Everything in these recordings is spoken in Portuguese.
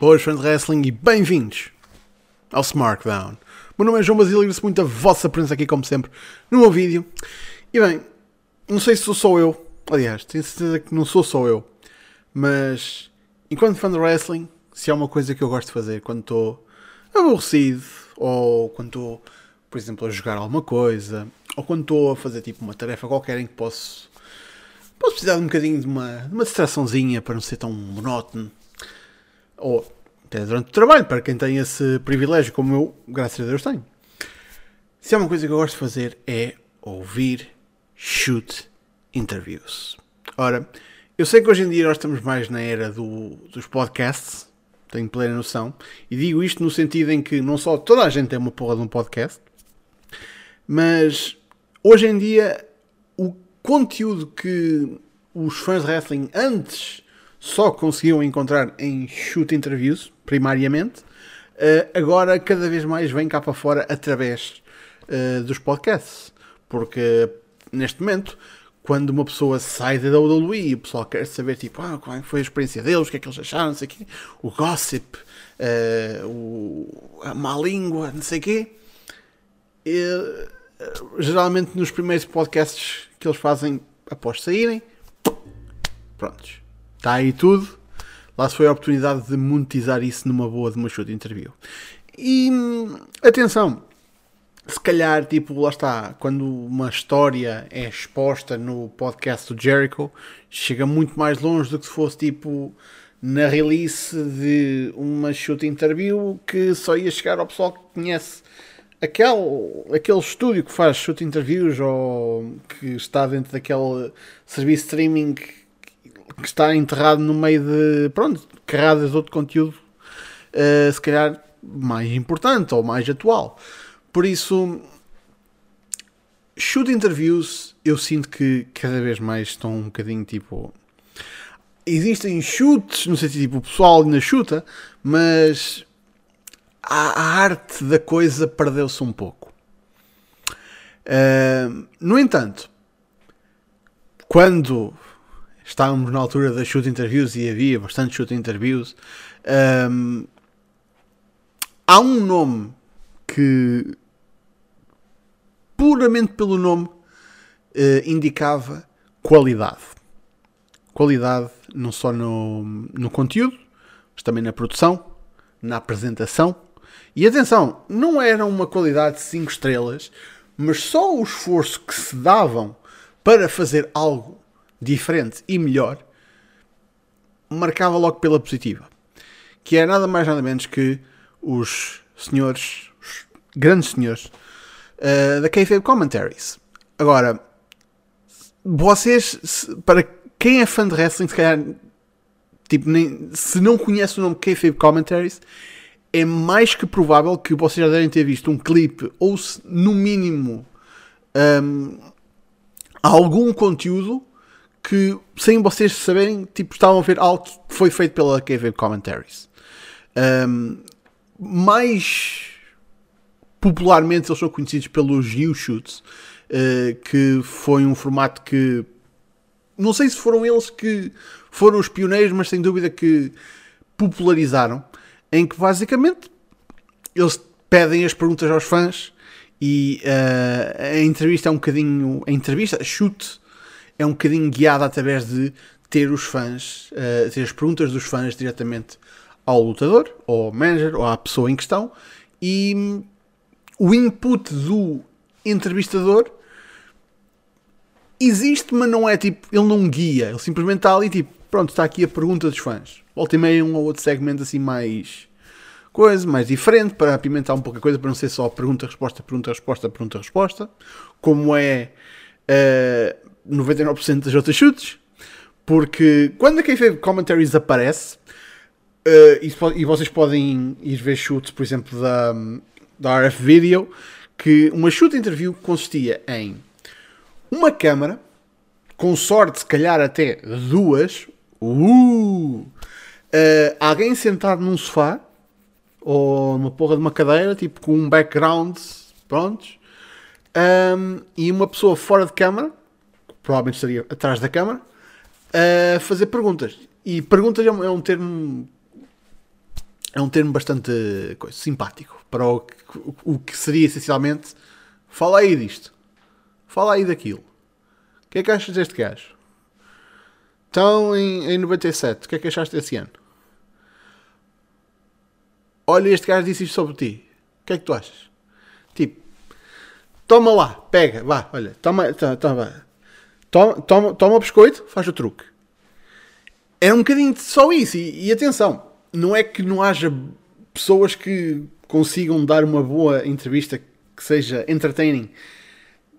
Boas fãs de wrestling e bem-vindos ao Smartdown. Meu nome é João Basílio e agradeço muito a vossa presença aqui, como sempre, no meu vídeo. E bem, não sei se sou só eu, aliás, tenho certeza que não sou só eu, mas enquanto fã de wrestling, se há uma coisa que eu gosto de fazer quando estou aborrecido, ou quando estou, por exemplo, a jogar alguma coisa, ou quando estou a fazer tipo uma tarefa qualquer em que posso, posso precisar de um bocadinho de uma, de uma distraçãozinha para não ser tão monótono ou até durante o trabalho, para quem tem esse privilégio, como eu, graças a Deus, tenho. Se há uma coisa que eu gosto de fazer é ouvir shoot interviews. Ora, eu sei que hoje em dia nós estamos mais na era do, dos podcasts, tenho plena noção, e digo isto no sentido em que não só toda a gente tem uma porra de um podcast, mas hoje em dia o conteúdo que os fãs de wrestling antes só conseguiam encontrar em shoot interviews, primariamente, uh, agora cada vez mais vem cá para fora através uh, dos podcasts. Porque neste momento, quando uma pessoa sai da WWE o pessoal quer saber tipo, ah, qual foi a experiência deles, o que é que eles acharam, não sei o quê, o gossip, uh, o, a má língua, não sei o quê. E, geralmente nos primeiros podcasts que eles fazem após saírem, prontos Está aí tudo. Lá se foi a oportunidade de monetizar isso numa boa de uma de interview. E atenção, se calhar, tipo, lá está, quando uma história é exposta no podcast do Jericho, chega muito mais longe do que se fosse tipo na release de uma shoot interview que só ia chegar ao pessoal que conhece aquele, aquele estúdio que faz shoot interviews ou que está dentro daquele serviço streaming que está enterrado no meio de, pronto, carradas de outro conteúdo, uh, se calhar mais importante ou mais atual. Por isso, shoot interviews, eu sinto que cada vez mais estão um bocadinho tipo. Existem chutes, não sei se tipo o pessoal ainda chuta, mas a, a arte da coisa perdeu-se um pouco. Uh, no entanto, quando estávamos na altura das shoot interviews e havia bastante shoot interviews. Um, há um nome que, puramente pelo nome, uh, indicava qualidade. Qualidade não só no, no conteúdo, mas também na produção, na apresentação. E atenção, não era uma qualidade de 5 estrelas, mas só o esforço que se davam para fazer algo diferente e melhor, marcava logo pela positiva. Que é nada mais nada menos que os senhores, os grandes senhores uh, da Kayfabe Commentaries. Agora, vocês, para quem é fã de wrestling, se calhar, tipo, nem, se não conhece o nome Kayfabe Commentaries, é mais que provável que vocês já devem ter visto um clipe ou, se, no mínimo, um, algum conteúdo que, sem vocês saberem, tipo, estavam a ver algo que foi feito pela KV Commentaries. Um, mais popularmente eles são conhecidos pelos U-Shoots, uh, que foi um formato que não sei se foram eles que foram os pioneiros, mas sem dúvida que popularizaram, em que basicamente eles pedem as perguntas aos fãs e uh, a entrevista é um bocadinho. A entrevista, chute, é um bocadinho guiada através de ter os fãs, uh, ter as perguntas dos fãs diretamente ao lutador, ou ao manager, ou à pessoa em questão, e hum, o input do entrevistador existe, mas não é tipo, ele não guia, ele simplesmente está ali tipo, pronto, está aqui a pergunta dos fãs. Volta e meia um ou outro segmento assim mais coisa, mais diferente, para apimentar um pouco a coisa, para não ser só pergunta-resposta, pergunta-resposta, pergunta-resposta, como é uh, 99% das outras chutes, porque quando a Kayfabe Commentaries aparece, uh, e, vocês podem ir ver chutes, por exemplo, da, da RF Video, que uma chute interview consistia em uma câmara, com sorte, se calhar até duas, uh, uh, alguém sentado num sofá, ou numa porra de uma cadeira, tipo com um background, prontos, um, e uma pessoa fora de câmara, provavelmente estaria atrás da câmara, a fazer perguntas. E perguntas é um, é um termo é um termo bastante coisa, simpático para o que, o que seria essencialmente fala aí disto, fala aí daquilo. O que é que achas deste gajo? Então, em, em 97, o que é que achaste desse ano? Olha, este gajo disse isto sobre ti. O que é que tu achas? Tipo, toma lá, pega, vá, olha, toma, toma, toma, toma, toma, toma o biscoito, faz o truque. É um bocadinho só isso. E, e atenção, não é que não haja pessoas que consigam dar uma boa entrevista que seja entertaining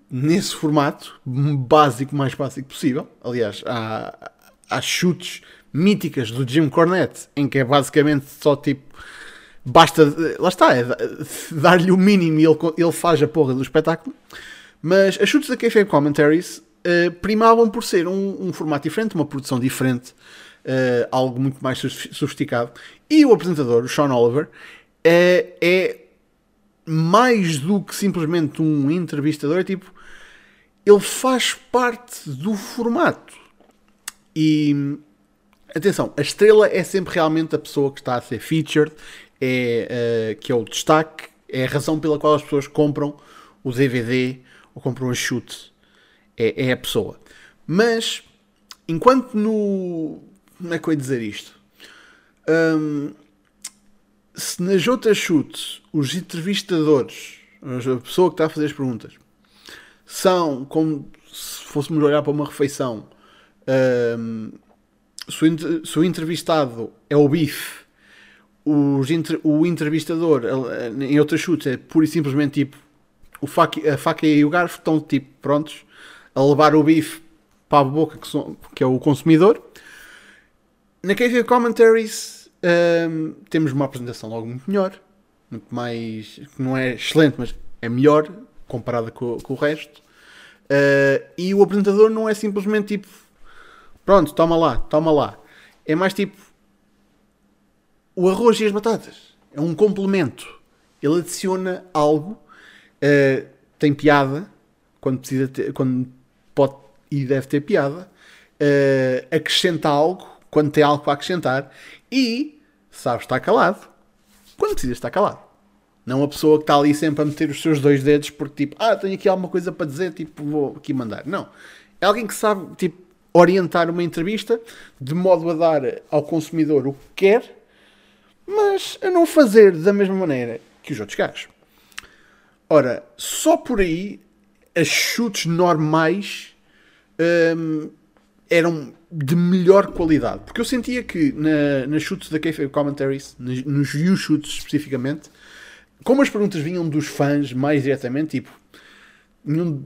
nesse formato básico, mais básico possível. Aliás, há, há chutes míticas do Jim Cornette em que é basicamente só tipo basta, lá está, é dar-lhe o mínimo e ele, ele faz a porra do espetáculo. Mas as chutes da KFM Commentaries uh, primavam por ser um, um, formato diferente, uma produção diferente, uh, algo muito mais sofisticado. E o apresentador, o Sean Oliver, uh, é mais do que simplesmente um entrevistador, é tipo, ele faz parte do formato. E atenção, a estrela é sempre realmente a pessoa que está a ser featured, é, uh, que é o destaque, é a razão pela qual as pessoas compram o DVD ou compram a chute. É, é a pessoa. Mas, enquanto no. Como é que eu ia dizer isto? Um, se nas outras chutes os entrevistadores, a pessoa que está a fazer as perguntas, são como se fôssemos olhar para uma refeição. Um, se, o, entrevistado é o bife Inter, o entrevistador em outras chutes é pura e simplesmente tipo o faca, a faca e o garfo estão tipo prontos a levar o bife para a boca que, são, que é o consumidor. Na KV Commentaries um, temos uma apresentação logo muito melhor, muito mais não é excelente, mas é melhor comparada com, com o resto. Uh, e o apresentador não é simplesmente tipo pronto, toma lá, toma lá. É mais tipo o arroz e as batatas. É um complemento. Ele adiciona algo, uh, tem piada, quando, precisa ter, quando pode e deve ter piada, uh, acrescenta algo, quando tem algo para acrescentar, e sabe estar calado, quando precisa estar calado. Não a pessoa que está ali sempre a meter os seus dois dedos porque, tipo, ah, tenho aqui alguma coisa para dizer, tipo, vou aqui mandar. Não. É alguém que sabe, tipo, orientar uma entrevista de modo a dar ao consumidor o que quer mas a não fazer da mesma maneira que os outros gajos. Ora, só por aí as chutes normais hum, eram de melhor qualidade. Porque eu sentia que na, nas chutes da Kayfabe Commentaries, nos, nos U-Shoots especificamente, como as perguntas vinham dos fãs mais diretamente, tipo, nenhum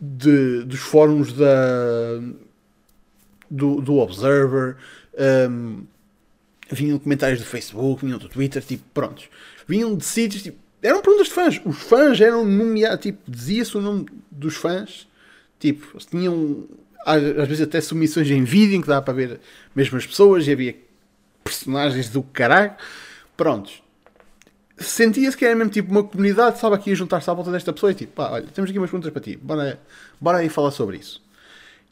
de, dos fóruns da, do, do Observer, um, vinham comentários do Facebook, vinham do Twitter, tipo, prontos. Vinham de sítios, tipo, eram perguntas de fãs. Os fãs eram nomeados, tipo, dizia-se o nome dos fãs, tipo, tinham às vezes até submissões em vídeo em que dá para ver mesmo as pessoas e havia personagens do caralho. Prontos. Sentia-se que era mesmo tipo uma comunidade, sabe, aqui a juntar-se à volta desta pessoa e tipo, pá, olha, temos aqui umas perguntas para ti, bora, bora aí falar sobre isso.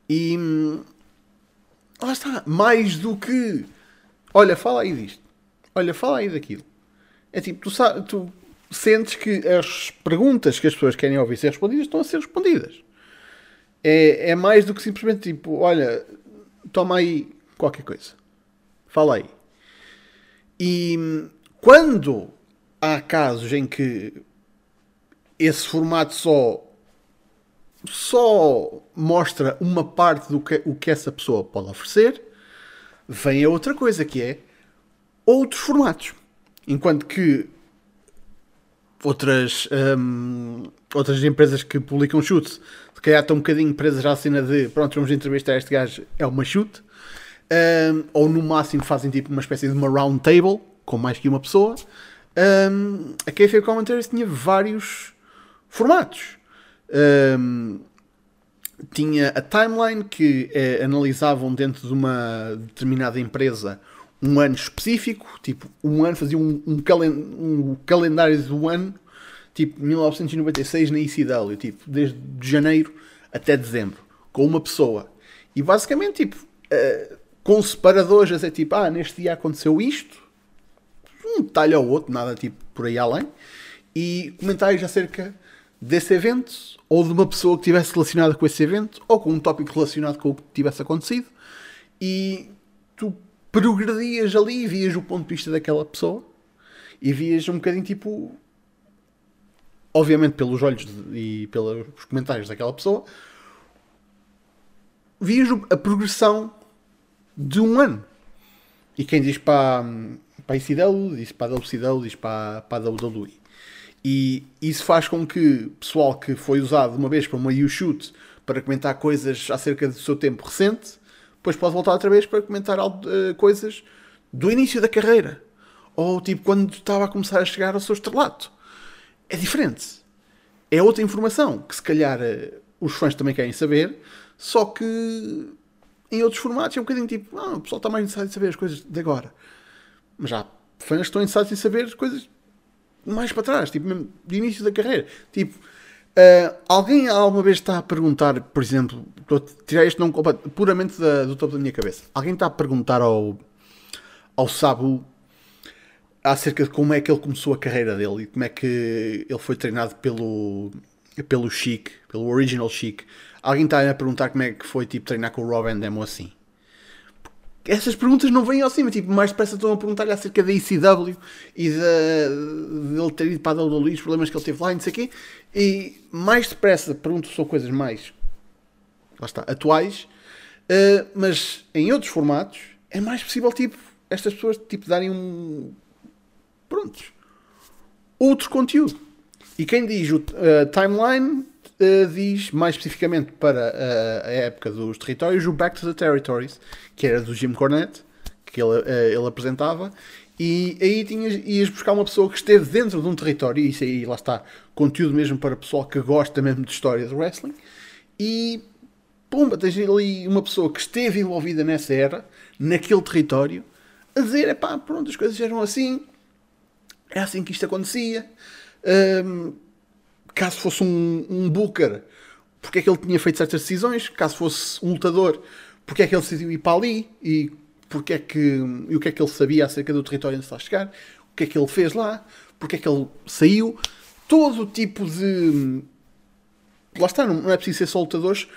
E hum, lá está, mais do que Olha, fala aí disto. Olha, fala aí daquilo. É tipo, tu, tu sentes que as perguntas que as pessoas querem ouvir ser respondidas estão a ser respondidas. É, é mais do que simplesmente tipo, olha, toma aí qualquer coisa. Fala aí. E quando há casos em que esse formato só só mostra uma parte do que, o que essa pessoa pode oferecer, vem a outra coisa que é outros formatos. Enquanto que outras, um, outras empresas que publicam chute, se calhar estão um bocadinho presas à cena de pronto, vamos entrevistar este gajo, é uma chute. Um, ou no máximo fazem tipo uma espécie de uma round table com mais que uma pessoa. Um, a KFA Commentaries tinha vários formatos. Um, tinha a timeline que eh, analisavam dentro de uma determinada empresa um ano específico, tipo, um ano fazia um, um, calen um calendário do ano, tipo 1996 na ECW, tipo, desde janeiro até dezembro, com uma pessoa. E basicamente, tipo, uh, com separadores, é tipo, ah, neste dia aconteceu isto, um detalhe ou outro, nada tipo por aí além, e comentários acerca desse evento, ou de uma pessoa que estivesse relacionada com esse evento, ou com um tópico relacionado com o que tivesse acontecido, e tu progredias ali e vias o ponto de vista daquela pessoa, e vias um bocadinho tipo. Obviamente pelos olhos e pelos comentários daquela pessoa, vias a progressão de um ano. E quem diz para, para a ICW, diz para a WCW, diz para, para a WWE. E isso faz com que pessoal que foi usado uma vez para uma U-Shoot para comentar coisas acerca do seu tempo recente, depois pode voltar outra vez para comentar uh, coisas do início da carreira. Ou tipo quando estava a começar a chegar ao seu estrelato. É diferente. É outra informação que se calhar uh, os fãs também querem saber, só que em outros formatos é um bocadinho tipo, ah, o pessoal está mais interessado em saber as coisas de agora. Mas já fãs estão interessados em saber as coisas mais para trás, tipo, mesmo de início da carreira. Tipo, uh, alguém alguma vez está a perguntar, por exemplo, estou a tirar este nome puramente da, do topo da minha cabeça. Alguém está a perguntar ao, ao Sabu acerca de como é que ele começou a carreira dele e como é que ele foi treinado pelo, pelo Chic, pelo Original Chic. Alguém está a perguntar como é que foi tipo, treinar com o Rob Demo assim. Essas perguntas não vêm ao cima, tipo, mais depressa estão a perguntar-lhe acerca da ICW e de, de ele ter ido para a WWE, os problemas que ele teve lá e não sei o quê, e mais depressa perguntam sobre coisas mais, lá está, atuais, uh, mas em outros formatos é mais possível, tipo, estas pessoas, tipo, darem um, prontos, outro conteúdo. E quem diz o uh, timeline uh, diz mais especificamente para uh, a época dos territórios o Back to the Territories, que era do Jim Cornette, que ele, uh, ele apresentava, e aí tinhas, ias buscar uma pessoa que esteve dentro de um território, e isso aí lá está, conteúdo mesmo para pessoal que gosta mesmo de história de wrestling, e pumba, tens ali uma pessoa que esteve envolvida nessa era, naquele território, a dizer, é pá, pronto, as coisas eram assim, é assim que isto acontecia. Um, caso fosse um, um Booker, porque é que ele tinha feito certas decisões, caso fosse um lutador, porque é que ele decidiu ir para ali e porque é que, e o que é que ele sabia acerca do território onde está a chegar, o que é que ele fez lá, porque é que ele saiu, todo o tipo de. Lá está, não é preciso ser só lutadores.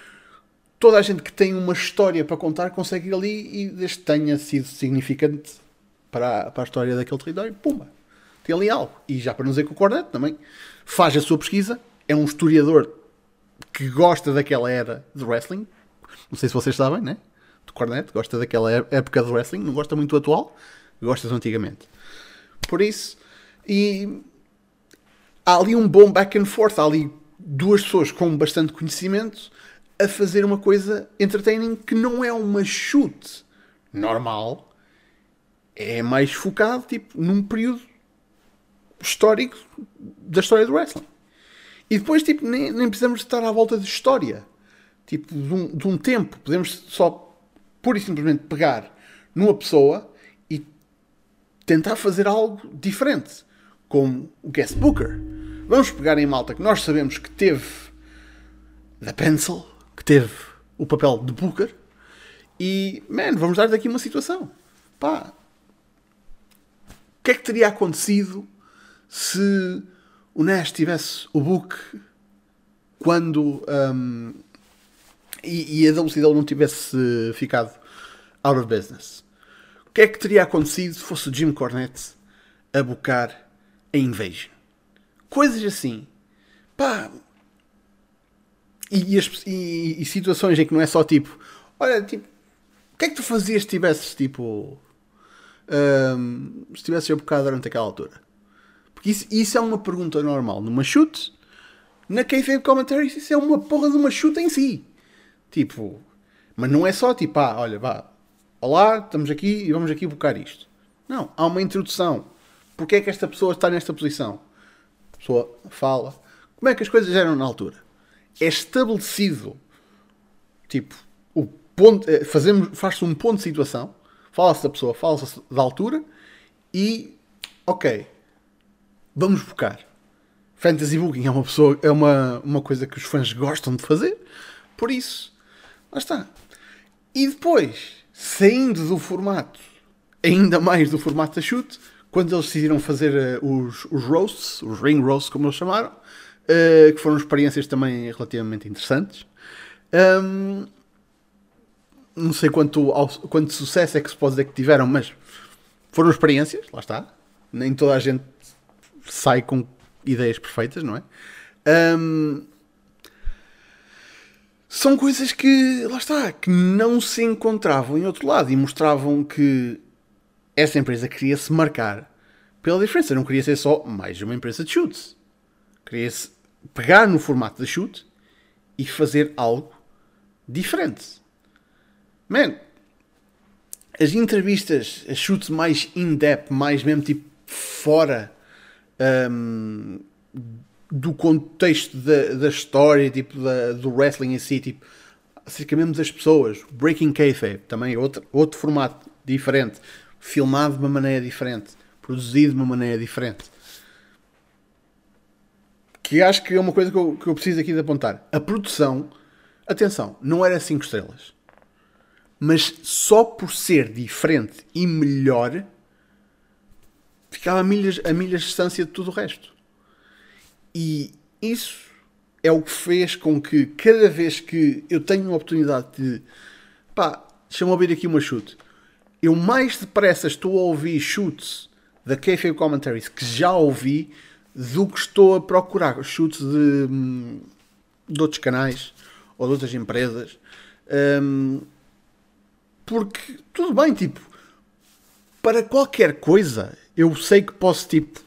Toda a gente que tem uma história para contar consegue ir ali e desde que tenha sido significante para a, para a história daquele território, pumba, tem ali algo. E já para não dizer que o Cornet também faz a sua pesquisa, é um historiador que gosta daquela era de wrestling. Não sei se vocês sabem, né? Do Cornet, gosta daquela época de wrestling, não gosta muito do atual, gosta do antigamente. Por isso, e há ali um bom back and forth, há ali duas pessoas com bastante conhecimento a fazer uma coisa entertaining que não é uma chute normal, é mais focado tipo num período histórico da história do wrestling. E depois, tipo, nem, nem precisamos estar à volta de história. Tipo, de um, de um tempo. Podemos só, pura e simplesmente, pegar numa pessoa e tentar fazer algo diferente. Como o guest booker. Vamos pegar em malta que nós sabemos que teve da Pencil, que teve o papel de booker. E, man, vamos dar daqui uma situação. Pá, o que é que teria acontecido se o Nash tivesse o book quando um, e, e, a WCW não tivesse ficado out of business. O que é que teria acontecido se fosse o Jim Cornette a bocar a Invasion? Coisas assim. Pá. E, e, e, situações em que não é só tipo, olha, tipo, o que é que tu fazias se tivesses tipo. Um, se tivesses a bocar durante aquela altura? Isso, isso é uma pergunta normal. Numa chute, na Kayfabe Commentary, isso é uma porra de uma chute em si. Tipo, mas não é só tipo, ah, olha, vá, olá, estamos aqui e vamos aqui buscar isto. Não, há uma introdução. Porquê é que esta pessoa está nesta posição? A pessoa fala. Como é que as coisas eram na altura? É estabelecido, tipo, o ponto, eh, fazemos, faz-se um ponto de situação, fala-se da pessoa, fala-se da altura e, ok, vamos buscar. Fantasy Booking é uma, pessoa, é uma, uma coisa que os fãs gostam de fazer, por isso, lá está. E depois, saindo do formato, ainda mais do formato da chute, quando eles decidiram fazer uh, os, os roasts, os ring roasts, como eles chamaram, uh, que foram experiências também relativamente interessantes. Um, não sei quanto, quanto sucesso é que se pode dizer que tiveram, mas foram experiências, lá está. Nem toda a gente sai com ideias perfeitas, não é? Um, são coisas que, lá está, que não se encontravam em outro lado e mostravam que essa empresa queria se marcar pela diferença. Não queria ser só mais uma empresa de chutes. Queria-se pegar no formato de chute e fazer algo diferente. Man, as entrevistas, as chutes mais in-depth, mais mesmo tipo fora um, do contexto da, da história, tipo da, do wrestling em si, tipo, acerca mesmo das pessoas. Breaking Kayfabe, também é outro, outro formato diferente, filmado de uma maneira diferente, produzido de uma maneira diferente. Que acho que é uma coisa que eu, que eu preciso aqui de apontar. A produção, atenção, não era 5 estrelas. Mas só por ser diferente e melhor, ficava a milhas, a milhas de distância de tudo o resto. E isso é o que fez com que cada vez que eu tenho uma oportunidade de pá, deixa-me ouvir aqui uma chute, eu mais depressa estou a ouvir chutes da KFA Commentaries que já ouvi do que estou a procurar chutes de, de outros canais ou de outras empresas. Um, porque tudo bem, tipo, para qualquer coisa eu sei que posso tipo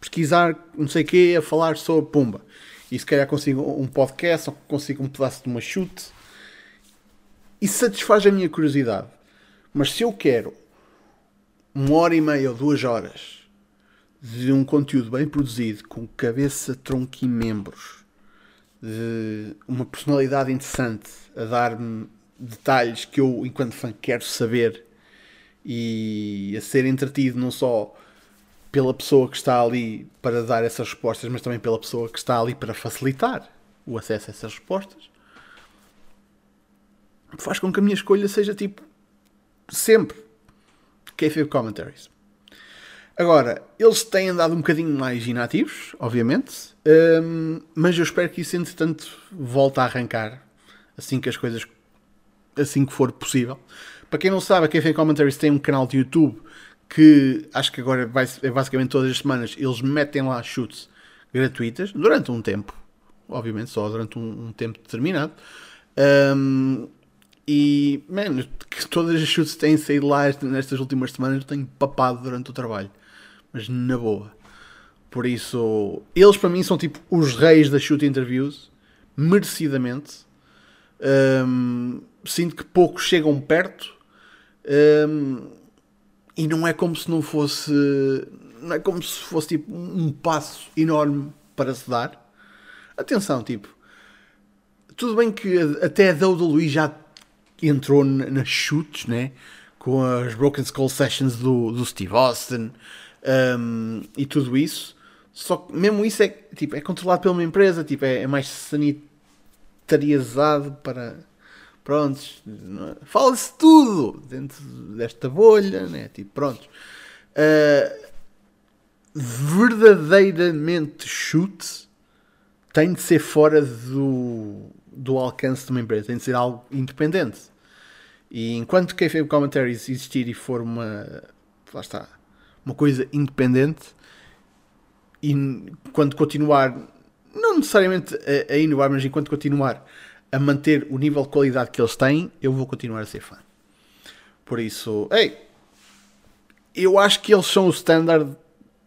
pesquisar não sei o quê, a falar sobre Pumba. E se calhar consigo um podcast ou consigo um pedaço de uma chute. E satisfaz a minha curiosidade. Mas se eu quero uma hora e meia ou duas horas de um conteúdo bem produzido, com cabeça, tronco e membros, de uma personalidade interessante a dar-me detalhes que eu, enquanto fã, quero saber e a ser entretido não só pela pessoa que está ali para dar essas respostas, mas também pela pessoa que está ali para facilitar o acesso a essas respostas, faz com que a minha escolha seja tipo sempre KFB Commentaries. Agora, eles têm andado um bocadinho mais inativos, obviamente, um, mas eu espero que isso, entretanto, volte a arrancar assim que as coisas, assim que for possível. Para quem não sabe, a KFB Commentaries tem um canal de YouTube que acho que agora vai, é basicamente todas as semanas eles metem lá chutes gratuitas durante um tempo, obviamente só durante um, um tempo determinado. Um, e, man, que todas as chutes têm saído lá nestas últimas semanas, eu tenho papado durante o trabalho, mas na boa. Por isso, eles para mim são tipo os reis da shoot interviews, merecidamente. Um, sinto que poucos chegam perto. Um, e não é como se não fosse. Não é como se fosse tipo um passo enorme para se dar. Atenção, tipo. Tudo bem que até a WWE já entrou nas chutes, né? Com as Broken Skull Sessions do, do Steve Austin um, e tudo isso. Só que mesmo isso é, tipo, é controlado pela uma empresa, tipo, é, é mais sanitarizado para prontos, fala-se tudo dentro desta bolha, né? Tipo, prontos. Uh, verdadeiramente chute tem de ser fora do, do alcance de uma empresa, tem de ser algo independente. E enquanto que a Commentaries existir e for uma, lá está, uma coisa independente, e quando continuar, não necessariamente a, a inovar, mas enquanto continuar a manter o nível de qualidade que eles têm, eu vou continuar a ser fã. Por isso, ei, eu acho que eles são o standard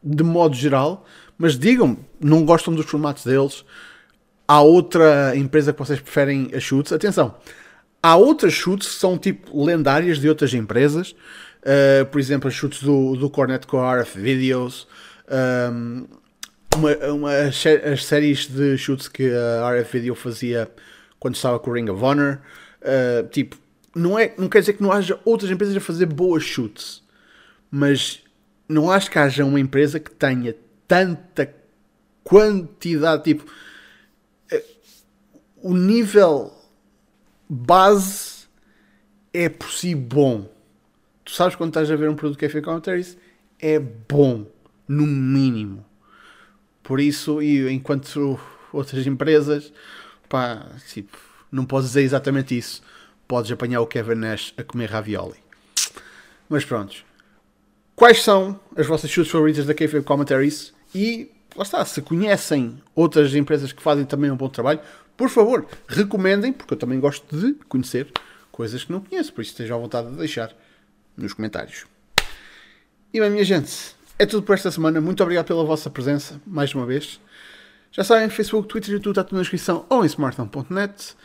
de modo geral, mas digam-me, não gostam dos formatos deles? Há outra empresa que vocês preferem a chutes? Atenção, há outras chutes que são tipo lendárias de outras empresas, uh, por exemplo, as chutes do, do Cornet RF Videos, um, uma, uma, as séries de chutes que a RF Video fazia quando estava com o Ring of Honor. Uh, tipo, não, é, não quer dizer que não haja outras empresas a fazer boas chutes, mas não acho que haja uma empresa que tenha tanta quantidade, tipo, uh, o nível base é por si bom. Tu sabes quando estás a ver um produto que é feito commentaries, é bom, no mínimo. Por isso, e enquanto outras empresas, pá, tipo, não podes dizer exatamente isso. Podes apanhar o Kevin Nash a comer ravioli. Mas pronto. Quais são as vossas chutes favoritas da Kayfabe Commentaries? E lá está, se conhecem outras empresas que fazem também um bom trabalho, por favor, recomendem, porque eu também gosto de conhecer coisas que não conheço, por isso estejam à vontade de deixar nos comentários. E bem, minha gente, é tudo por esta semana. Muito obrigado pela vossa presença, mais uma vez. Já sabem, Facebook, Twitter YouTube está tudo na descrição ou em smartphone.net.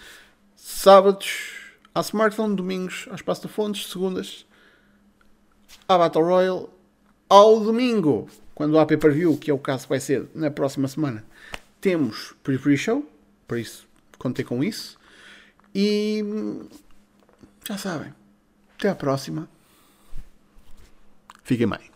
Sábados à Smartphone, domingos ao Espaço da Fontes, segundas à Battle Royale, ao domingo, quando há pay-per-view, que é o caso que vai ser na próxima semana, temos pre-pre-show, por isso contei com isso. E já sabem, até à próxima. Fiquem bem.